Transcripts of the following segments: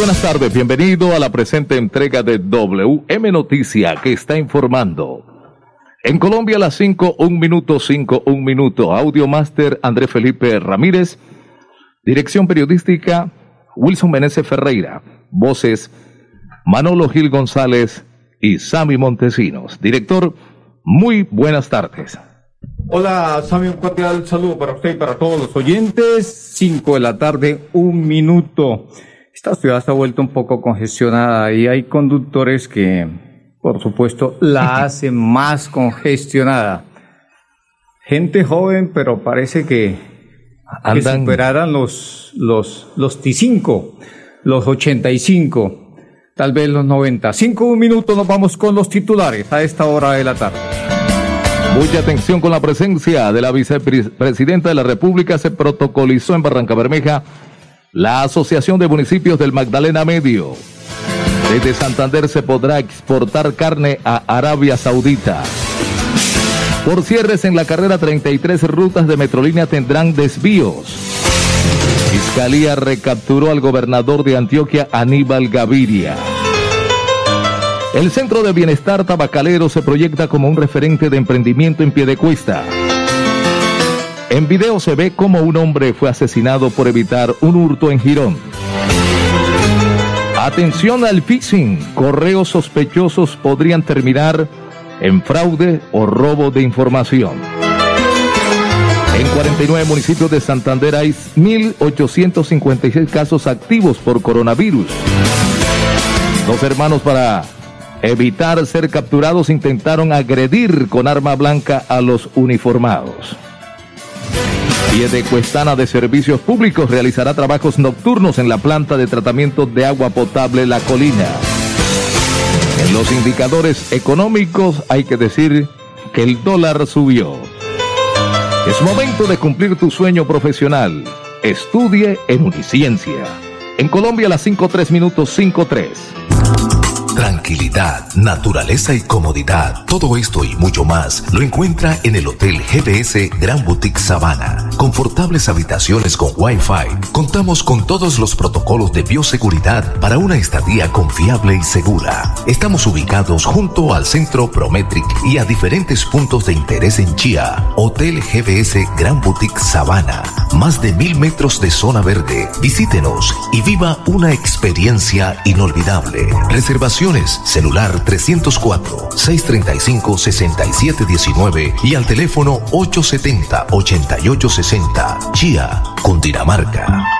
Buenas tardes, bienvenido a la presente entrega de WM Noticia que está informando. En Colombia a las 5, 1 minuto, 5, 1 minuto. Audio Master André Felipe Ramírez. Dirección periodística Wilson Meneses Ferreira. Voces Manolo Gil González y Sami Montesinos. Director, muy buenas tardes. Hola, Sami, un cordial saludo para usted y para todos los oyentes. 5 de la tarde, un minuto. Esta ciudad se ha vuelto un poco congestionada y hay conductores que, por supuesto, la hacen más congestionada. Gente joven, pero parece que, que superaran los, los, los T5, los 85, tal vez los 90. Cinco un minuto nos vamos con los titulares a esta hora de la tarde. Mucha atención con la presencia de la vicepresidenta de la República. Se protocolizó en Barranca Bermeja la Asociación de Municipios del Magdalena Medio. Desde Santander se podrá exportar carne a Arabia Saudita. Por cierres en la carrera 33 rutas de Metrolínea tendrán desvíos. Fiscalía recapturó al gobernador de Antioquia, Aníbal Gaviria. El Centro de Bienestar Tabacalero se proyecta como un referente de emprendimiento en pie de cuesta. En video se ve cómo un hombre fue asesinado por evitar un hurto en Girón. Atención al phishing. Correos sospechosos podrían terminar en fraude o robo de información. En 49 municipios de Santander hay 1.856 casos activos por coronavirus. Dos hermanos para evitar ser capturados intentaron agredir con arma blanca a los uniformados. Cuestana de Servicios Públicos realizará trabajos nocturnos en la planta de tratamiento de agua potable La Colina. En los indicadores económicos hay que decir que el dólar subió. Es momento de cumplir tu sueño profesional. Estudie en Uniciencia. En Colombia las 5.3 minutos 5.3. Tranquilidad, naturaleza y comodidad. Todo esto y mucho más lo encuentra en el Hotel GBS Gran Boutique Sabana. Confortables habitaciones con Wi-Fi. Contamos con todos los protocolos de bioseguridad para una estadía confiable y segura. Estamos ubicados junto al Centro Prometric y a diferentes puntos de interés en Chía. Hotel GBS Gran Boutique Sabana. Más de mil metros de zona verde. Visítenos y viva una experiencia inolvidable. Reservación celular 304-635-6719 y al teléfono 870-8860. Chía, Cundinamarca.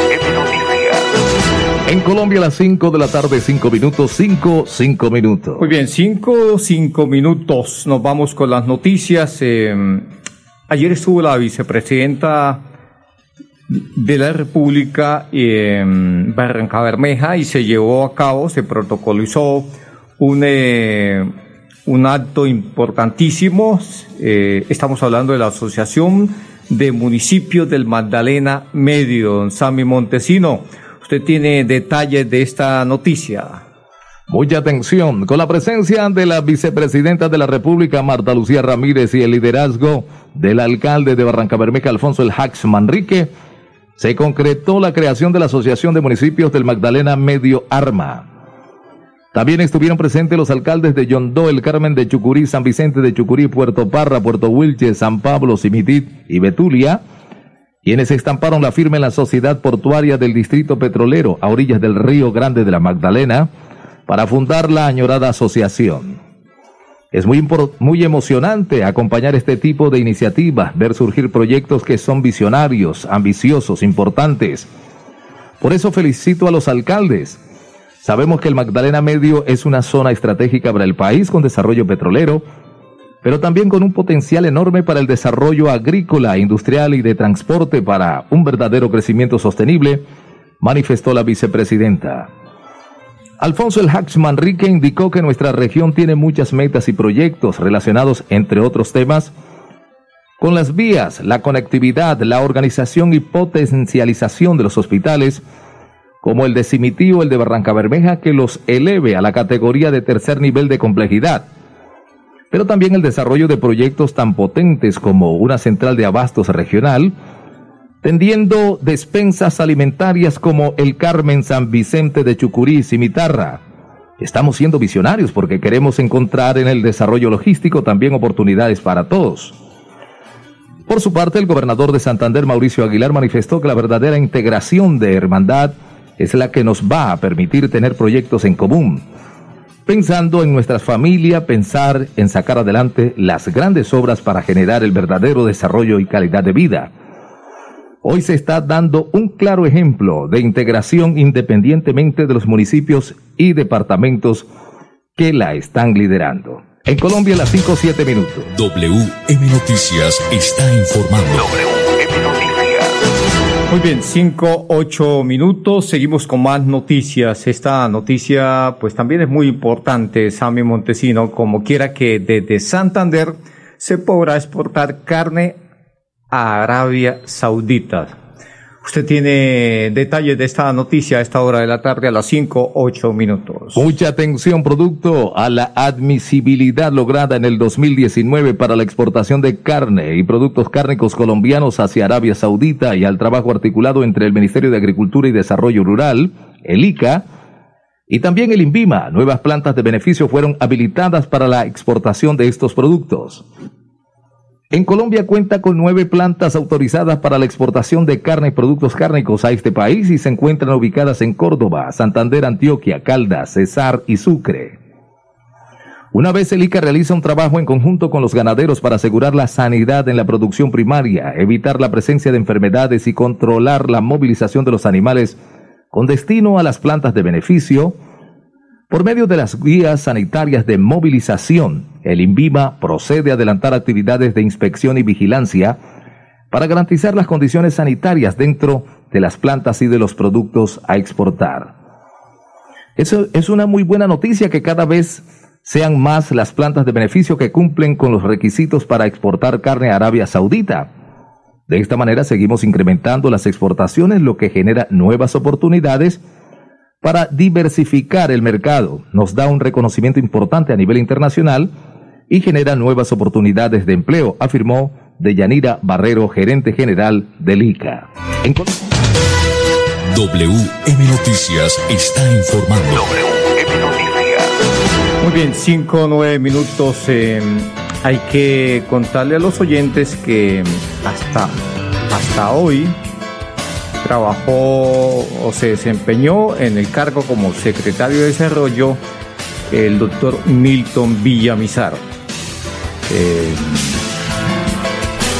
En Colombia a las 5 de la tarde, 5 minutos, 5, 5 minutos. Muy bien, 5, 5 minutos. Nos vamos con las noticias. Eh, ayer estuvo la vicepresidenta de la República en Barranca Bermeja y se llevó a cabo, se protocolizó un, eh, un acto importantísimo. Eh, estamos hablando de la Asociación de Municipios del Magdalena Medio, don Sammy Montesino. Usted tiene detalles de esta noticia. Mucha atención, con la presencia de la vicepresidenta de la República, Marta Lucía Ramírez, y el liderazgo del alcalde de Barranca Bermeja, Alfonso El Hax Manrique, se concretó la creación de la Asociación de Municipios del Magdalena Medio Arma. También estuvieron presentes los alcaldes de Yondó, El Carmen de Chucurí, San Vicente de Chucurí, Puerto Parra, Puerto Wilche, San Pablo, Simitit y Betulia, quienes estamparon la firma en la Sociedad Portuaria del Distrito Petrolero a orillas del Río Grande de la Magdalena para fundar la añorada asociación. Es muy, muy emocionante acompañar este tipo de iniciativas, ver surgir proyectos que son visionarios, ambiciosos, importantes. Por eso felicito a los alcaldes Sabemos que el Magdalena Medio es una zona estratégica para el país con desarrollo petrolero, pero también con un potencial enorme para el desarrollo agrícola, industrial y de transporte para un verdadero crecimiento sostenible, manifestó la vicepresidenta. Alfonso El Hax Manrique indicó que nuestra región tiene muchas metas y proyectos relacionados, entre otros temas, con las vías, la conectividad, la organización y potencialización de los hospitales, como el de Cimitío, el de Barranca Bermeja, que los eleve a la categoría de tercer nivel de complejidad. Pero también el desarrollo de proyectos tan potentes como una central de abastos regional, tendiendo despensas alimentarias como el Carmen San Vicente de Chucurí y Cimitarra. Estamos siendo visionarios porque queremos encontrar en el desarrollo logístico también oportunidades para todos. Por su parte, el gobernador de Santander, Mauricio Aguilar, manifestó que la verdadera integración de hermandad es la que nos va a permitir tener proyectos en común. Pensando en nuestra familia, pensar en sacar adelante las grandes obras para generar el verdadero desarrollo y calidad de vida. Hoy se está dando un claro ejemplo de integración independientemente de los municipios y departamentos que la están liderando. En Colombia, las 5-7 minutos. WM Noticias está informando. Muy bien, cinco, ocho minutos. Seguimos con más noticias. Esta noticia, pues también es muy importante, Sammy Montesino, como quiera que desde Santander se podrá exportar carne a Arabia Saudita. Usted tiene detalles de esta noticia a esta hora de la tarde a las 5, 8 minutos. Mucha atención, producto a la admisibilidad lograda en el 2019 para la exportación de carne y productos cárnicos colombianos hacia Arabia Saudita y al trabajo articulado entre el Ministerio de Agricultura y Desarrollo Rural, el ICA, y también el INVIMA. Nuevas plantas de beneficio fueron habilitadas para la exportación de estos productos. En Colombia cuenta con nueve plantas autorizadas para la exportación de carne y productos cárnicos a este país y se encuentran ubicadas en Córdoba, Santander, Antioquia, Caldas, Cesar y Sucre. Una vez el ICA realiza un trabajo en conjunto con los ganaderos para asegurar la sanidad en la producción primaria, evitar la presencia de enfermedades y controlar la movilización de los animales con destino a las plantas de beneficio, por medio de las guías sanitarias de movilización, el INVIMA procede a adelantar actividades de inspección y vigilancia para garantizar las condiciones sanitarias dentro de las plantas y de los productos a exportar. Eso es una muy buena noticia que cada vez sean más las plantas de beneficio que cumplen con los requisitos para exportar carne a Arabia Saudita. De esta manera seguimos incrementando las exportaciones, lo que genera nuevas oportunidades para diversificar el mercado. Nos da un reconocimiento importante a nivel internacional y genera nuevas oportunidades de empleo, afirmó Deyanira Barrero, gerente general del ICA. WM Noticias está informando. WM Noticias. Muy bien, cinco o nueve minutos. Eh, hay que contarle a los oyentes que hasta, hasta hoy trabajó o se desempeñó en el cargo como secretario de Desarrollo el doctor Milton Villamizar. Eh,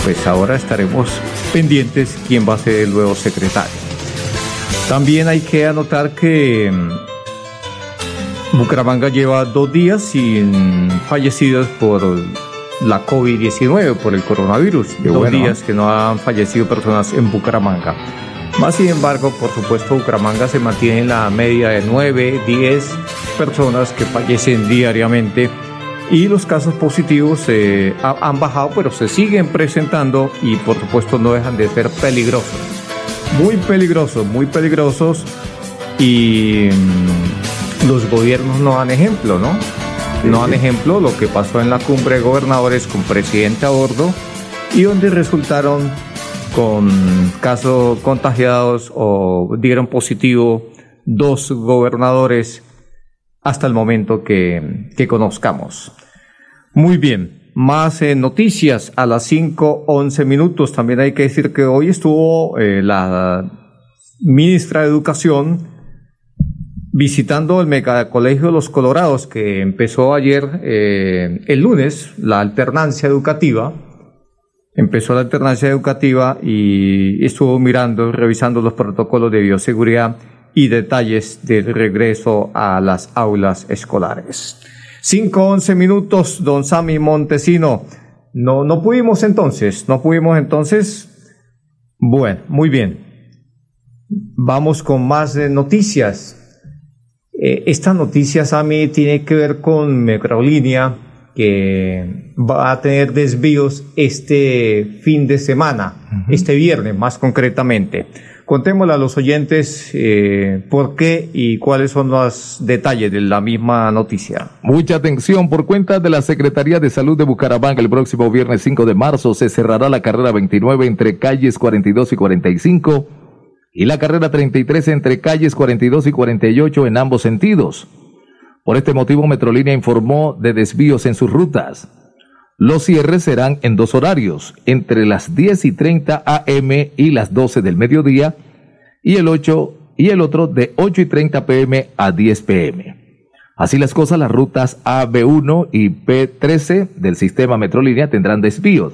pues ahora estaremos pendientes quién va a ser el nuevo secretario. También hay que anotar que mm, Bucaramanga lleva dos días sin fallecidos por la COVID-19, por el coronavirus. dos días que no han fallecido personas en Bucaramanga. Más sin embargo, por supuesto, Bucaramanga se mantiene en la media de 9, 10 personas que fallecen diariamente y los casos positivos eh, han bajado, pero se siguen presentando y por supuesto no dejan de ser peligrosos. Muy peligrosos, muy peligrosos y mm, los gobiernos no dan ejemplo, ¿no? No dan ejemplo lo que pasó en la cumbre de gobernadores con presidente a bordo y donde resultaron con casos contagiados o dieron positivo dos gobernadores hasta el momento que, que conozcamos. Muy bien, más eh, noticias a las 5.11 minutos. También hay que decir que hoy estuvo eh, la ministra de Educación visitando el Megacolegio de los Colorados, que empezó ayer, eh, el lunes, la alternancia educativa. Empezó la alternancia educativa y estuvo mirando, revisando los protocolos de bioseguridad y detalles del regreso a las aulas escolares. 5-11 minutos, don Sami Montesino. No, no pudimos entonces, no pudimos entonces. Bueno, muy bien. Vamos con más noticias. Eh, esta noticia, Sami, tiene que ver con Metrolínea, que va a tener desvíos este fin de semana, este viernes más concretamente. Contémosle a los oyentes eh, por qué y cuáles son los detalles de la misma noticia. Mucha atención. Por cuenta de la Secretaría de Salud de Bucaramanga, el próximo viernes 5 de marzo se cerrará la carrera 29 entre calles 42 y 45 y la carrera 33 entre calles 42 y 48 en ambos sentidos. Por este motivo, Metrolínea informó de desvíos en sus rutas. Los cierres serán en dos horarios, entre las 10 y 30 am y las 12 del mediodía, y el 8 y el otro de 8 y 30 pm a 10 pm. Así las cosas, las rutas AB1 y P13 del sistema Metrolínea tendrán desvíos.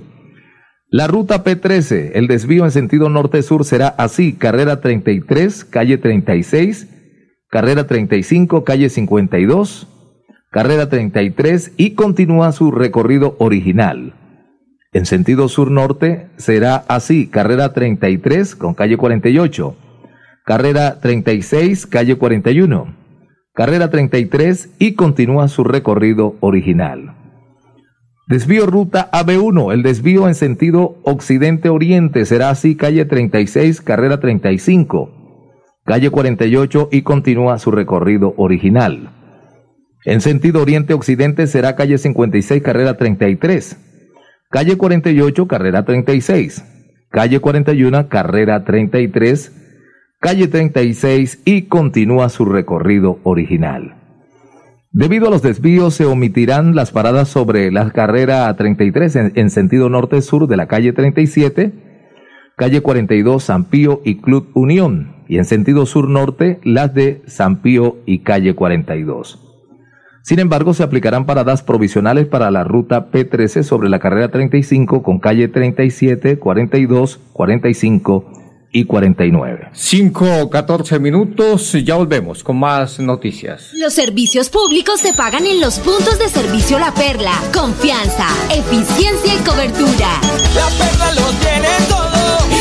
La ruta P13, el desvío en sentido norte-sur será así, carrera 33, calle 36, carrera 35, calle 52, carrera 33 y continúa su recorrido original. En sentido sur-norte será así, carrera 33 con calle 48, carrera 36, calle 41, carrera 33 y continúa su recorrido original. Desvío ruta AB1, el desvío en sentido occidente-oriente será así, calle 36, carrera 35, calle 48 y continúa su recorrido original. En sentido oriente-occidente será calle 56, carrera 33. Calle 48, carrera 36. Calle 41, carrera 33. Calle 36 y continúa su recorrido original. Debido a los desvíos se omitirán las paradas sobre la carrera 33 en, en sentido norte-sur de la calle 37, calle 42 San Pío y Club Unión y en sentido sur-norte las de San Pío y calle 42. Sin embargo, se aplicarán paradas provisionales para la ruta P13 sobre la carrera 35 con calle 37, 42, 45 y 49. 5, 14 minutos, ya volvemos con más noticias. Los servicios públicos se pagan en los puntos de servicio La Perla. Confianza, eficiencia y cobertura. La Perla lo tiene todo y.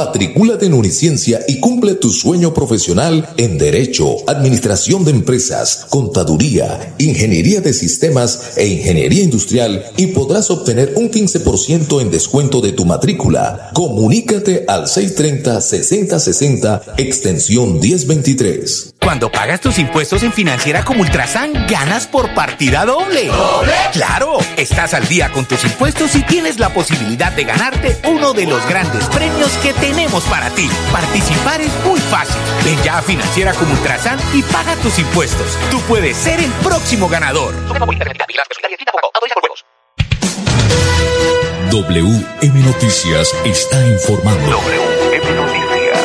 Matricúlate en Uniciencia y cumple tu sueño profesional en Derecho, Administración de Empresas, Contaduría, Ingeniería de Sistemas e Ingeniería Industrial y podrás obtener un 15% en descuento de tu matrícula. Comunícate al 630-6060, extensión 1023. Cuando pagas tus impuestos en Financiera como Ultrasan, ganas por partida doble. ¿Doble? Claro, estás al día con tus impuestos y tienes la posibilidad de ganarte uno de los grandes premios que tenemos para ti. Participar es muy fácil. Ven ya a Financiera como Ultrasan y paga tus impuestos. Tú puedes ser el próximo ganador. WM Noticias está informando. WM Noticias.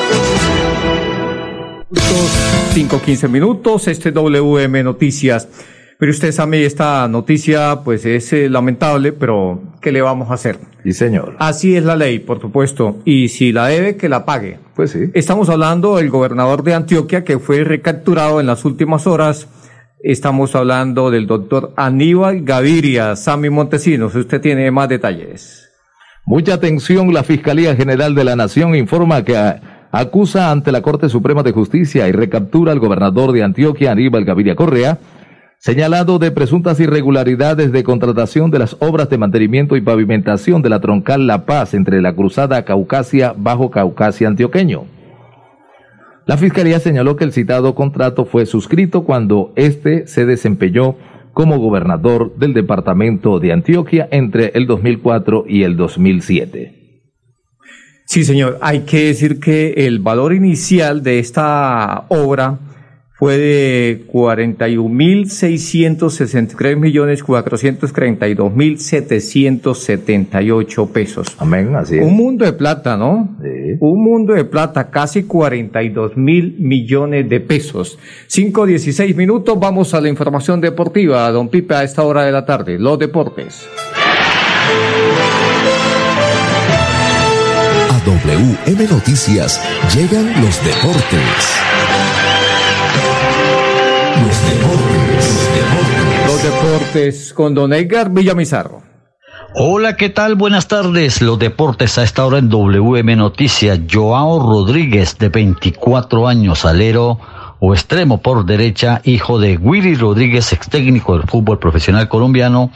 5, 15 minutos, este WM Noticias. Pero usted sabe, esta noticia pues es eh, lamentable, pero ¿qué le vamos a hacer? Sí, señor. Así es la ley, por supuesto. Y si la debe, que la pague. Pues sí. Estamos hablando del gobernador de Antioquia que fue recapturado en las últimas horas. Estamos hablando del doctor Aníbal Gaviria, Sami Montesinos. Usted tiene más detalles. Mucha atención, la Fiscalía General de la Nación informa que a- acusa ante la Corte Suprema de Justicia y recaptura al gobernador de Antioquia, Aníbal Gaviria Correa, señalado de presuntas irregularidades de contratación de las obras de mantenimiento y pavimentación de la troncal La Paz entre la cruzada Caucasia Bajo Caucasia Antioqueño. La Fiscalía señaló que el citado contrato fue suscrito cuando éste se desempeñó como gobernador del departamento de Antioquia entre el 2004 y el 2007. Sí, señor. Hay que decir que el valor inicial de esta obra fue de 41.663 millones 432 mil 778 pesos. Amén, así es. Un mundo de plata, ¿no? Sí. Un mundo de plata, casi 42 mil millones de pesos. 5.16 minutos, vamos a la información deportiva. Don Pipe, a esta hora de la tarde, los deportes. A WM Noticias llegan los deportes. Los deportes con Don Edgar Villamizarro. Hola, ¿qué tal? Buenas tardes. Los deportes a esta hora en WM Noticias. Joao Rodríguez, de 24 años, alero o extremo por derecha, hijo de Willy Rodríguez, ex técnico del fútbol profesional colombiano,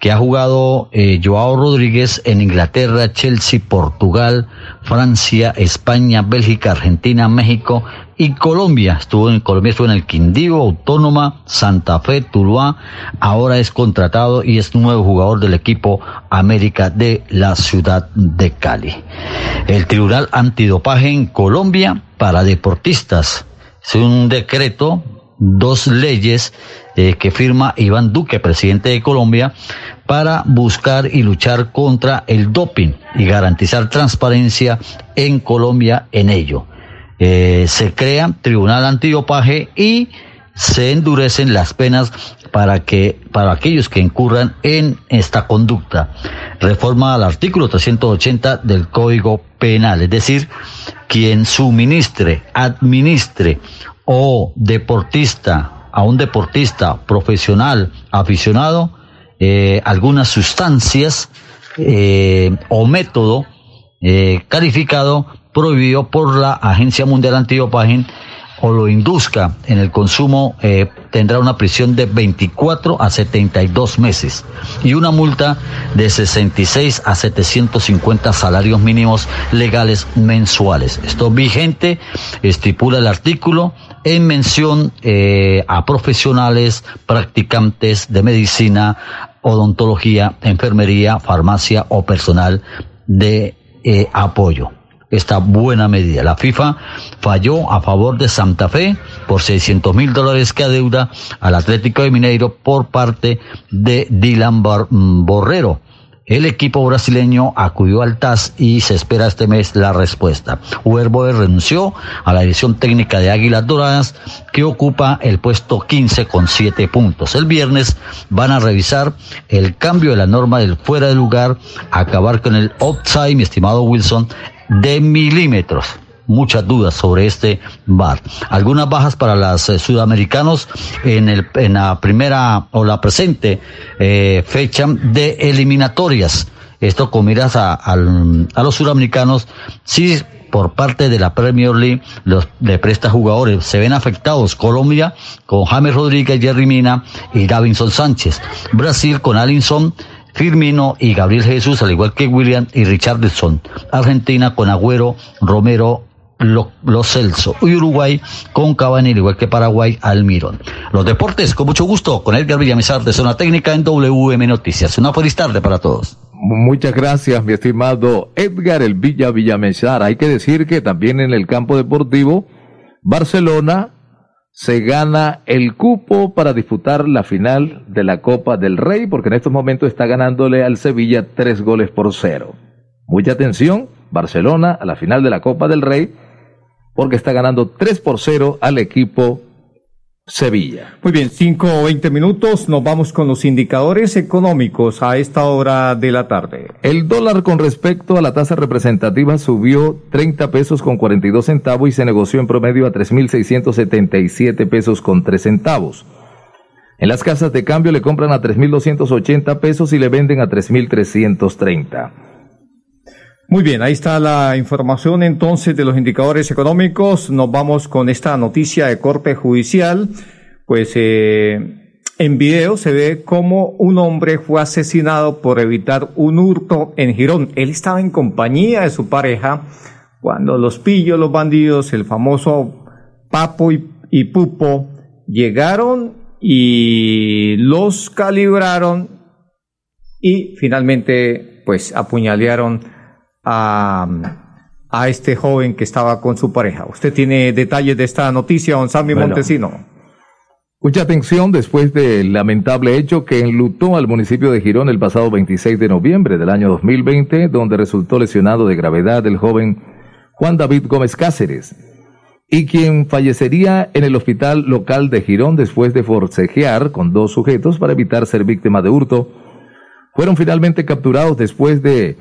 que ha jugado eh, Joao Rodríguez en Inglaterra, Chelsea, Portugal, Francia, España, Bélgica, Argentina, México y Colombia. Estuvo en Colombia, estuvo en el Quindío, Autónoma, Santa Fe, Tuluá. Ahora es contratado y es nuevo jugador del equipo América de la ciudad de Cali. El Tribunal Antidopaje en Colombia para deportistas. Un decreto, dos leyes eh, que firma Iván Duque, presidente de Colombia, para buscar y luchar contra el doping y garantizar transparencia en Colombia en ello. Eh, se crea tribunal antidopaje y se endurecen las penas para que para aquellos que incurran en esta conducta. Reforma al artículo 380 del Código Penal, es decir, quien suministre, administre o deportista a un deportista profesional aficionado eh, algunas sustancias eh, o método eh, calificado prohibido por la Agencia Mundial Antidopaje o lo induzca en el consumo eh, tendrá una prisión de 24 a 72 meses y una multa de 66 a 750 salarios mínimos legales mensuales. Esto vigente estipula el artículo en mención eh, a profesionales, practicantes de medicina, odontología, enfermería, farmacia o personal de eh, apoyo esta buena medida. La FIFA falló a favor de Santa Fe por 600 mil dólares que adeuda al Atlético de Mineiro por parte de Dylan mm, Borrero. El equipo brasileño acudió al TAS y se espera este mes la respuesta. Huerboe renunció a la dirección técnica de Águilas Doradas, que ocupa el puesto 15 con 7 puntos. El viernes van a revisar el cambio de la norma del fuera de lugar, acabar con el outside, mi estimado Wilson, de milímetros. Muchas dudas sobre este bar. Algunas bajas para los eh, sudamericanos en, el, en la primera o la presente eh, fecha de eliminatorias. Esto con miras a, a, los sudamericanos, si por parte de la Premier League los le presta jugadores. Se ven afectados Colombia con James Rodríguez, Jerry Mina y Davinson Sánchez. Brasil con Alinson Firmino y Gabriel Jesús, al igual que William y Richardson. Argentina con Agüero, Romero, los Celso y Uruguay con Cavani, al igual que Paraguay, Almirón. Los deportes, con mucho gusto, con Edgar Villamizar de Zona Técnica en WM Noticias. Una feliz tarde para todos. Muchas gracias, mi estimado Edgar El Villa Villamizar. Hay que decir que también en el campo deportivo, Barcelona se gana el cupo para disputar la final de la Copa del Rey, porque en estos momentos está ganándole al Sevilla tres goles por cero. Mucha atención, Barcelona a la final de la Copa del Rey, porque está ganando tres por cero al equipo Sevilla. Muy bien, cinco o veinte minutos, nos vamos con los indicadores económicos a esta hora de la tarde. El dólar con respecto a la tasa representativa subió 30 pesos con 42 centavos y se negoció en promedio a 3.677 pesos con 3 centavos. En las casas de cambio le compran a 3.280 pesos y le venden a 3.330. Muy bien, ahí está la información entonces de los indicadores económicos. Nos vamos con esta noticia de corte judicial. Pues eh, En video se ve cómo un hombre fue asesinado por evitar un hurto en Girón. Él estaba en compañía de su pareja cuando los pillos, los bandidos, el famoso Papo y, y Pupo, llegaron y los calibraron y finalmente pues apuñalearon a, a este joven que estaba con su pareja. ¿Usted tiene detalles de esta noticia, don Sammy Bueno. Montesino? Mucha atención después del lamentable hecho que enlutó al municipio de Girón el pasado 26 de noviembre del año 2020, donde resultó lesionado de gravedad el joven Juan David Gómez Cáceres, y quien fallecería en el hospital local de Girón después de forcejear con dos sujetos para evitar ser víctima de hurto. Fueron finalmente capturados después de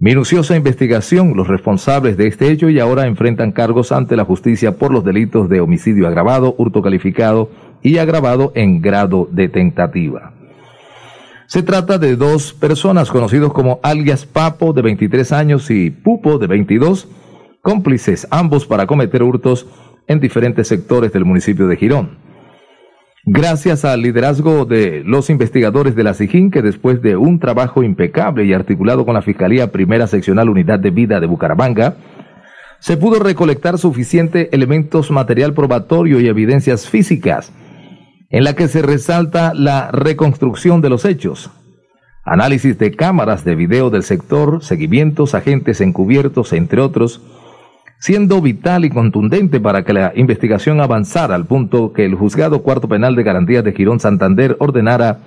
minuciosa investigación los responsables de este hecho y ahora enfrentan cargos ante la justicia por los delitos de homicidio agravado, hurto calificado y agravado en grado de tentativa. Se trata de dos personas conocidos como alias Papo de 23 años y Pupo de 22, cómplices ambos para cometer hurtos en diferentes sectores del municipio de Girón. Gracias al liderazgo de los investigadores de la SIGIN, que después de un trabajo impecable y articulado con la Fiscalía Primera Seccional Unidad de Vida de Bucaramanga, se pudo recolectar suficiente elementos material probatorio y evidencias físicas, en la que se resalta la reconstrucción de los hechos, análisis de cámaras de video del sector, seguimientos, agentes encubiertos, entre otros, siendo vital y contundente para que la investigación avanzara al punto que el juzgado cuarto penal de garantías de Girón Santander ordenara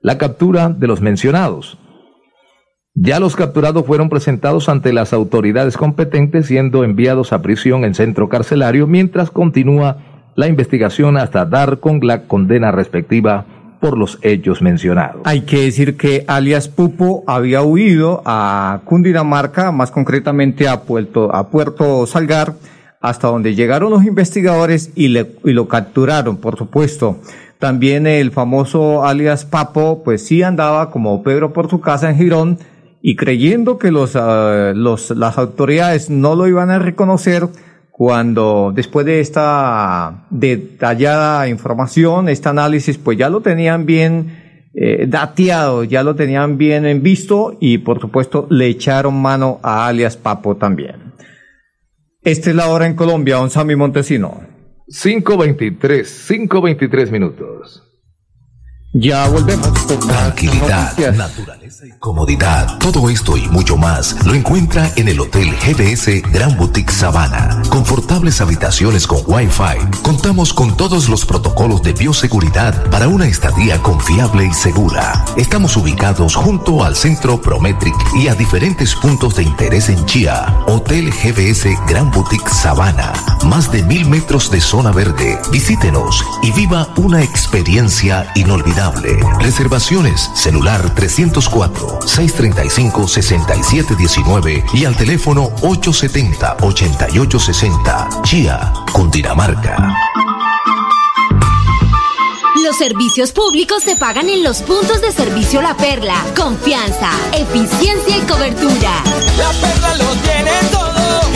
la captura de los mencionados. Ya los capturados fueron presentados ante las autoridades competentes, siendo enviados a prisión en centro carcelario, mientras continúa la investigación hasta dar con la condena respectiva por los hechos mencionados. Hay que decir que alias Pupo había huido a Cundinamarca, más concretamente a Puerto, a Puerto Salgar, hasta donde llegaron los investigadores y, le, y lo capturaron, por supuesto. También el famoso alias Papo, pues sí andaba como Pedro por su casa en Girón y creyendo que los, uh, los, las autoridades no lo iban a reconocer, cuando después de esta detallada información, este análisis, pues ya lo tenían bien eh, dateado, ya lo tenían bien en visto y por supuesto le echaron mano a alias Papo también. Esta es la hora en Colombia, don Sammy Montesino. 5.23, 5.23 minutos. Ya volvemos. con Tranquilidad, naturaleza y comodidad. Todo esto y mucho más lo encuentra en el Hotel GBS Gran Boutique Sabana. Confortables habitaciones con Wi-Fi. Contamos con todos los protocolos de bioseguridad para una estadía confiable y segura. Estamos ubicados junto al Centro Prometric y a diferentes puntos de interés en Chía. Hotel GBS Gran Boutique Sabana. Más de mil metros de zona verde. Visítenos y viva una experiencia inolvidable. Reservaciones celular 304-635-6719 y al teléfono 870-8860. Chía, Cundinamarca. Los servicios públicos se pagan en los puntos de servicio La Perla. Confianza, eficiencia y cobertura. La perla lo tiene todo.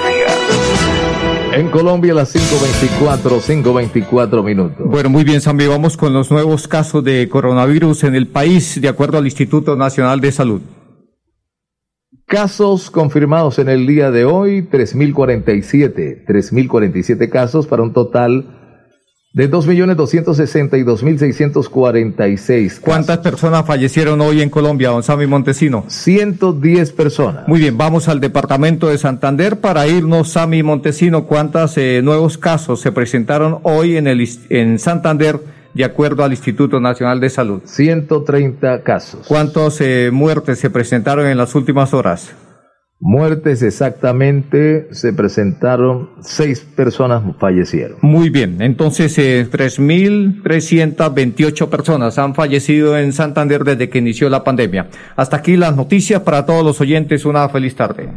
En Colombia las 5.24, 5.24 minutos. Bueno, muy bien, Sammy, vamos con los nuevos casos de coronavirus en el país, de acuerdo al Instituto Nacional de Salud. Casos confirmados en el día de hoy, 3.047. 3.047 casos para un total de 2.262.646. ¿Cuántas personas fallecieron hoy en Colombia, don Sammy Montesino? 110 personas. Muy bien, vamos al departamento de Santander para irnos, Sammy Montesino. ¿Cuántos eh, nuevos casos se presentaron hoy en, el, en Santander, de acuerdo al Instituto Nacional de Salud? 130 casos. ¿Cuántas eh, muertes se presentaron en las últimas horas? Muertes exactamente se presentaron, seis personas fallecieron. Muy bien, entonces eh, 3.328 personas han fallecido en Santander desde que inició la pandemia. Hasta aquí las noticias para todos los oyentes. Una feliz tarde.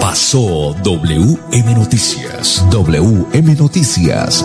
Pasó WM Noticias. WM Noticias.